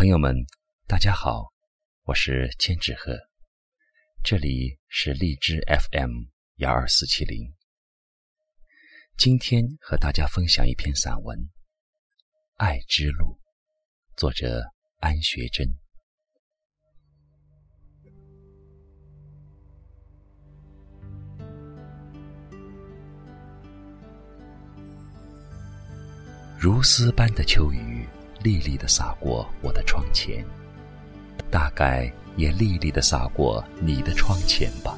朋友们，大家好，我是千纸鹤，这里是荔枝 FM 幺二四七零。今天和大家分享一篇散文《爱之路》，作者安学珍。如丝般的秋雨。沥沥的洒过我的窗前，大概也沥沥的洒过你的窗前吧。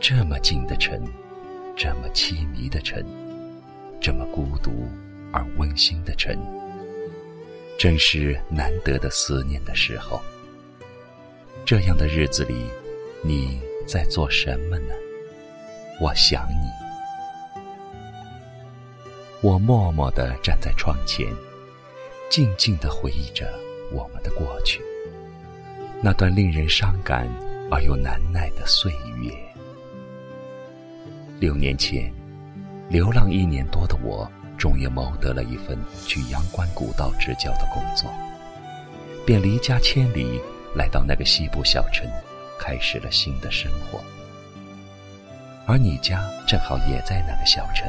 这么近的城，这么凄迷的城，这么孤独而温馨的城，正是难得的思念的时候。这样的日子里，你在做什么呢？我想你。我默默地站在窗前。静静地回忆着我们的过去，那段令人伤感而又难耐的岁月。六年前，流浪一年多的我，终于谋得了一份去阳关古道支教的工作，便离家千里，来到那个西部小城，开始了新的生活。而你家正好也在那个小城。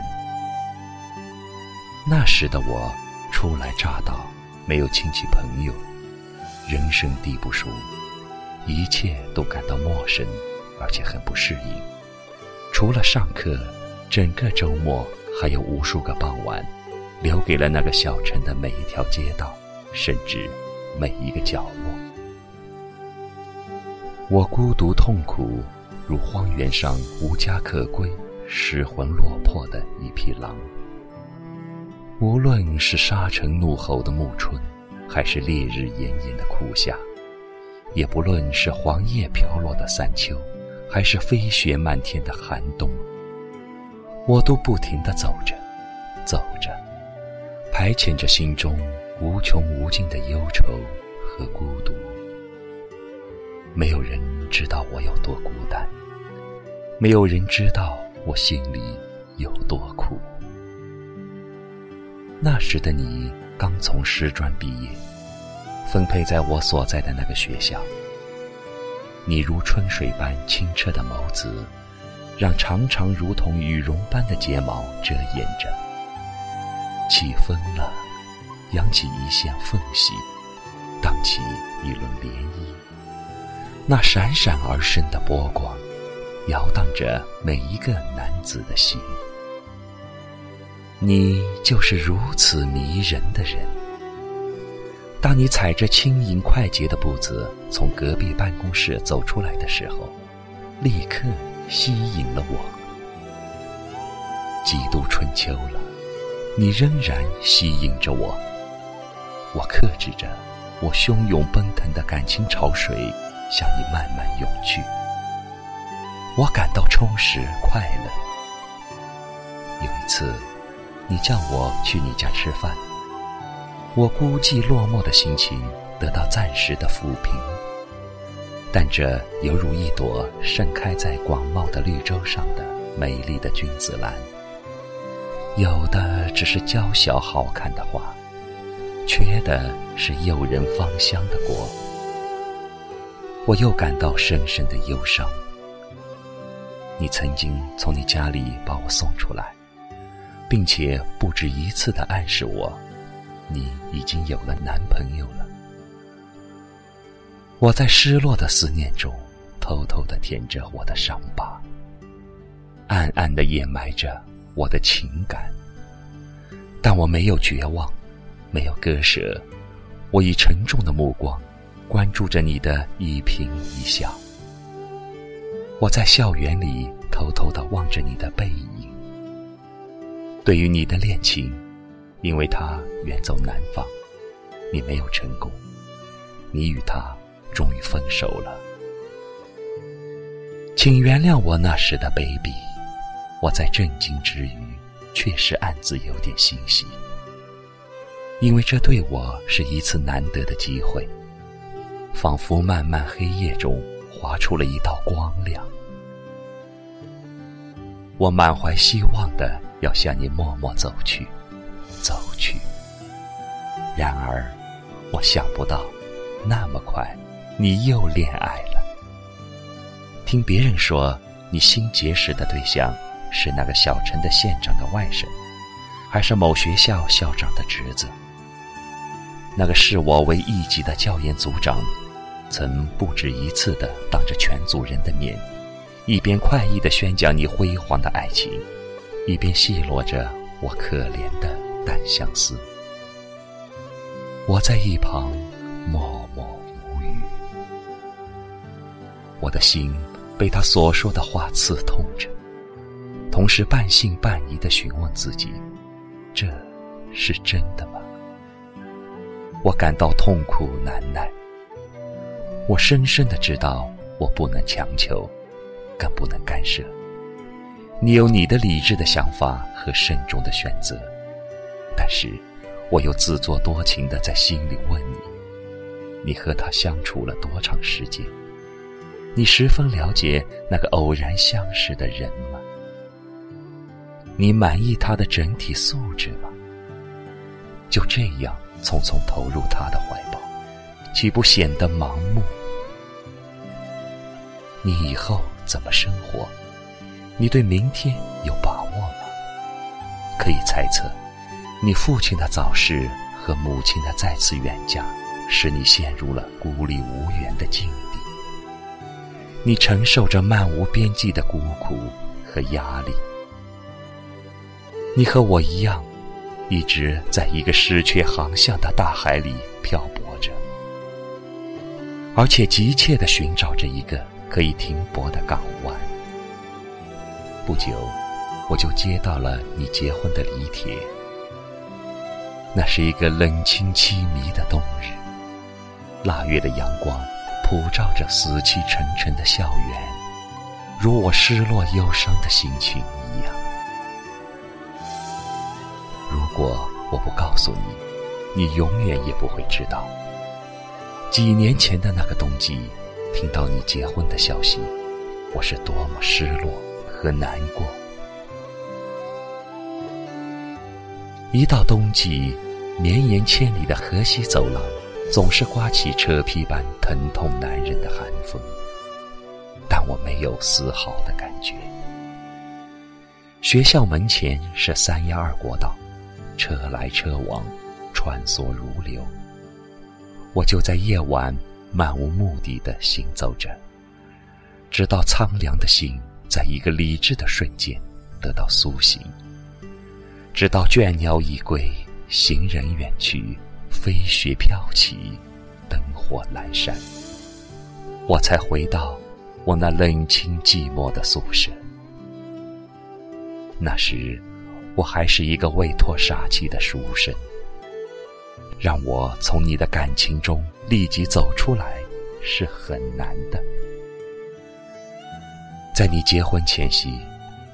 那时的我初来乍到。没有亲戚朋友，人生地不熟，一切都感到陌生，而且很不适应。除了上课，整个周末还有无数个傍晚，留给了那个小城的每一条街道，甚至每一个角落。我孤独痛苦，如荒原上无家可归、失魂落魄的一匹狼。无论是沙尘怒吼的暮春，还是烈日炎炎的酷夏，也不论是黄叶飘落的三秋，还是飞雪漫天的寒冬，我都不停地走着，走着，排遣着心中无穷无尽的忧愁和孤独。没有人知道我有多孤单，没有人知道我心里有多苦。那时的你刚从师专毕业，分配在我所在的那个学校。你如春水般清澈的眸子，让长长如同羽绒般的睫毛遮掩着。起风了，扬起一线缝隙，荡起一轮涟漪。那闪闪而生的波光，摇荡着每一个男子的心。你就是如此迷人的人。当你踩着轻盈快捷的步子从隔壁办公室走出来的时候，立刻吸引了我。几度春秋了，你仍然吸引着我。我克制着我汹涌奔腾的感情潮水，向你慢慢涌去。我感到充实快乐。有一次。你叫我去你家吃饭，我孤寂落寞的心情得到暂时的抚平，但这犹如一朵盛开在广袤的绿洲上的美丽的君子兰，有的只是娇小好看的花，缺的是诱人芳香的果。我又感到深深的忧伤。你曾经从你家里把我送出来。并且不止一次的暗示我，你已经有了男朋友了。我在失落的思念中，偷偷的舔着我的伤疤，暗暗的掩埋着我的情感。但我没有绝望，没有割舍，我以沉重的目光关注着你的一颦一笑。我在校园里偷偷的望着你的背影。对于你的恋情，因为他远走南方，你没有成功，你与他终于分手了。请原谅我那时的卑鄙，我在震惊之余，确实暗自有点欣喜，因为这对我是一次难得的机会，仿佛漫漫黑夜中划出了一道光亮。我满怀希望的。要向你默默走去，走去。然而，我想不到，那么快，你又恋爱了。听别人说，你新结识的对象是那个小城的县长的外甥，还是某学校校长的侄子？那个视我为一级的教研组长，曾不止一次的当着全组人的面，一边快意的宣讲你辉煌的爱情，一边奚落着我可怜的单相思。我在一旁默默无语，我的心被他所说的话刺痛着，同时半信半疑的询问自己：这是真的吗？我感到痛苦难耐。我深深的知道，我不能强求，更不能干涉。你有你的理智的想法和慎重的选择，但是。我又自作多情的在心里问你：你和他相处了多长时间？你十分了解那个偶然相识的人吗？你满意他的整体素质吗？就这样匆匆投入他的怀抱，岂不显得盲目？你以后怎么生活？你对明天有把握吗？可以猜测。你父亲的早逝和母亲的再次远嫁，使你陷入了孤立无援的境地。你承受着漫无边际的孤苦和压力。你和我一样，一直在一个失去航向的大海里漂泊着，而且急切地寻找着一个可以停泊的港湾。不久，我就接到了你结婚的礼帖。那是一个冷清凄迷的冬日，腊月的阳光普照着死气沉沉的校园，如我失落忧伤的心情一样。如果我不告诉你，你永远也不会知道。几年前的那个冬季，听到你结婚的消息，我是多么失落和难过。一到冬季。绵延千里的河西走廊，总是刮起车皮般疼痛难忍的寒风，但我没有丝毫的感觉。学校门前是三幺二国道，车来车往，穿梭如流。我就在夜晚漫无目的的行走着，直到苍凉的心在一个理智的瞬间得到苏醒，直到倦鸟已归。行人远去，飞雪飘起，灯火阑珊，我才回到我那冷清寂寞的宿舍。那时，我还是一个未脱杀气的书生。让我从你的感情中立即走出来，是很难的。在你结婚前夕，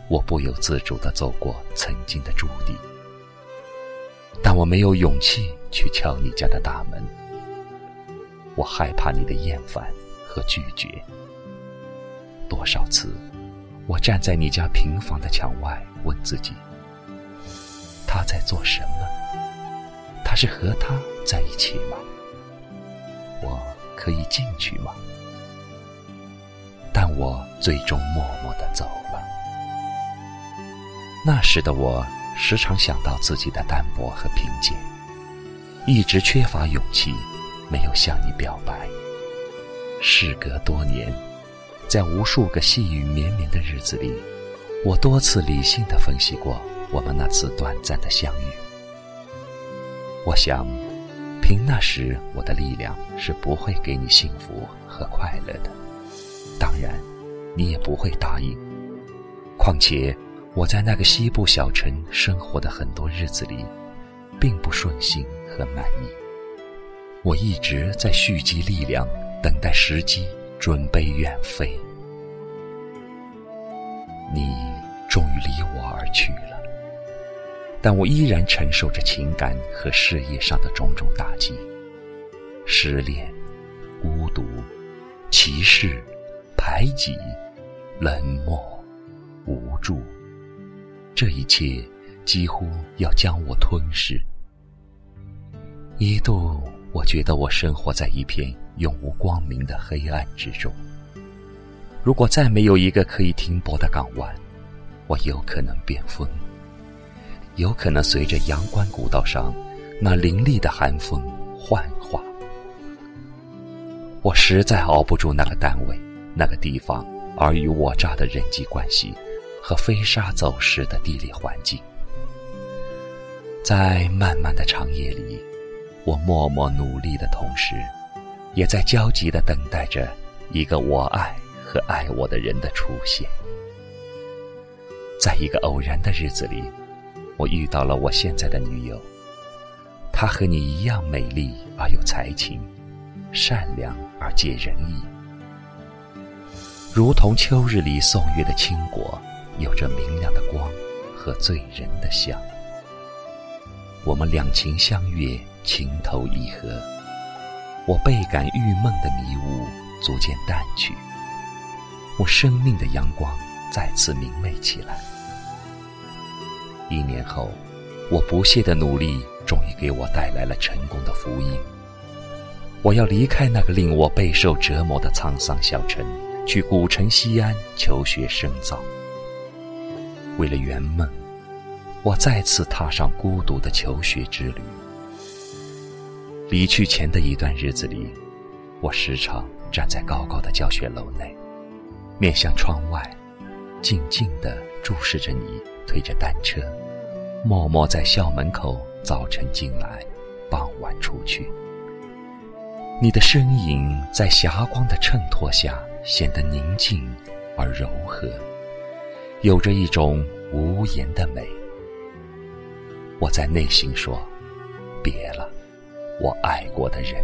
我不由自主地走过曾经的驻地。但我没有勇气去敲你家的大门，我害怕你的厌烦和拒绝。多少次，我站在你家平房的墙外，问自己：他在做什么？他是和他在一起吗？我可以进去吗？但我最终默默的走了。那时的我。时常想到自己的淡泊和贫贱，一直缺乏勇气，没有向你表白。事隔多年，在无数个细雨绵绵的日子里，我多次理性的分析过我们那次短暂的相遇。我想，凭那时我的力量是不会给你幸福和快乐的，当然，你也不会答应。况且。我在那个西部小城生活的很多日子里，并不顺心和满意。我一直在蓄积力量，等待时机，准备远飞。你终于离我而去了，但我依然承受着情感和事业上的种种打击：失恋、孤独、歧视、排挤、冷漠、无助。这一切几乎要将我吞噬。一度我觉得我生活在一片永无光明的黑暗之中。如果再没有一个可以停泊的港湾，我有可能变疯，有可能随着阳关古道上那凌厉的寒风幻化。我实在熬不住那个单位、那个地方尔虞我诈的人际关系和飞沙走石的地理环境。在漫漫的长夜里，我默默努力的同时，也在焦急的等待着一个我爱和爱我的人的出现。在一个偶然的日子里，我遇到了我现在的女友。她和你一样美丽而有才情，善良而解人意，如同秋日里送月的青果，有着明亮的光和醉人的香。我们两情相悦，情投意合。我倍感郁闷的迷雾逐渐淡去，我生命的阳光再次明媚起来。一年后，我不懈的努力终于给我带来了成功的福音。我要离开那个令我备受折磨的沧桑小城，去古城西安求学深造。为了圆梦。我再次踏上孤独的求学之旅。离去前的一段日子里，我时常站在高高的教学楼内，面向窗外，静静地注视着你推着单车，默默在校门口早晨进来，傍晚出去。你的身影在霞光的衬托下显得宁静而柔和，有着一种无言的美。我在内心说：“别了，我爱过的人。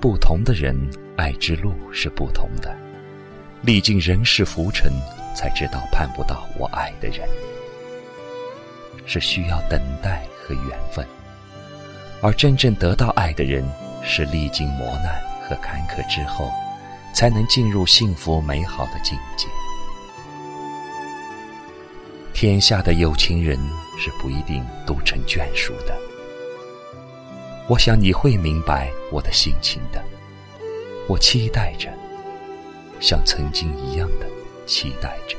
不同的人，爱之路是不同的。历经人世浮沉，才知道盼不到我爱的人，是需要等待和缘分。而真正得到爱的人，是历经磨难和坎坷之后，才能进入幸福美好的境界。”天下的有情人是不一定都成眷属的，我想你会明白我的心情的。我期待着，像曾经一样的期待着。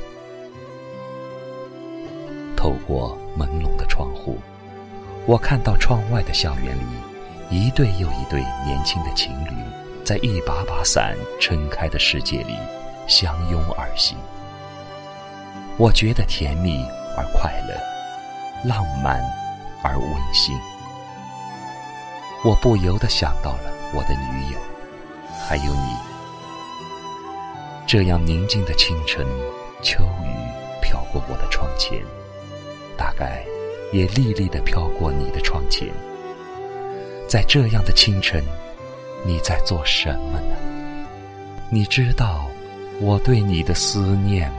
透过朦胧的窗户，我看到窗外的校园里，一对又一对年轻的情侣，在一把把伞撑开的世界里相拥而行。我觉得甜蜜而快乐，浪漫而温馨。我不由得想到了我的女友，还有你。这样宁静的清晨，秋雨飘过我的窗前，大概也历历的飘过你的窗前。在这样的清晨，你在做什么呢？你知道我对你的思念吗？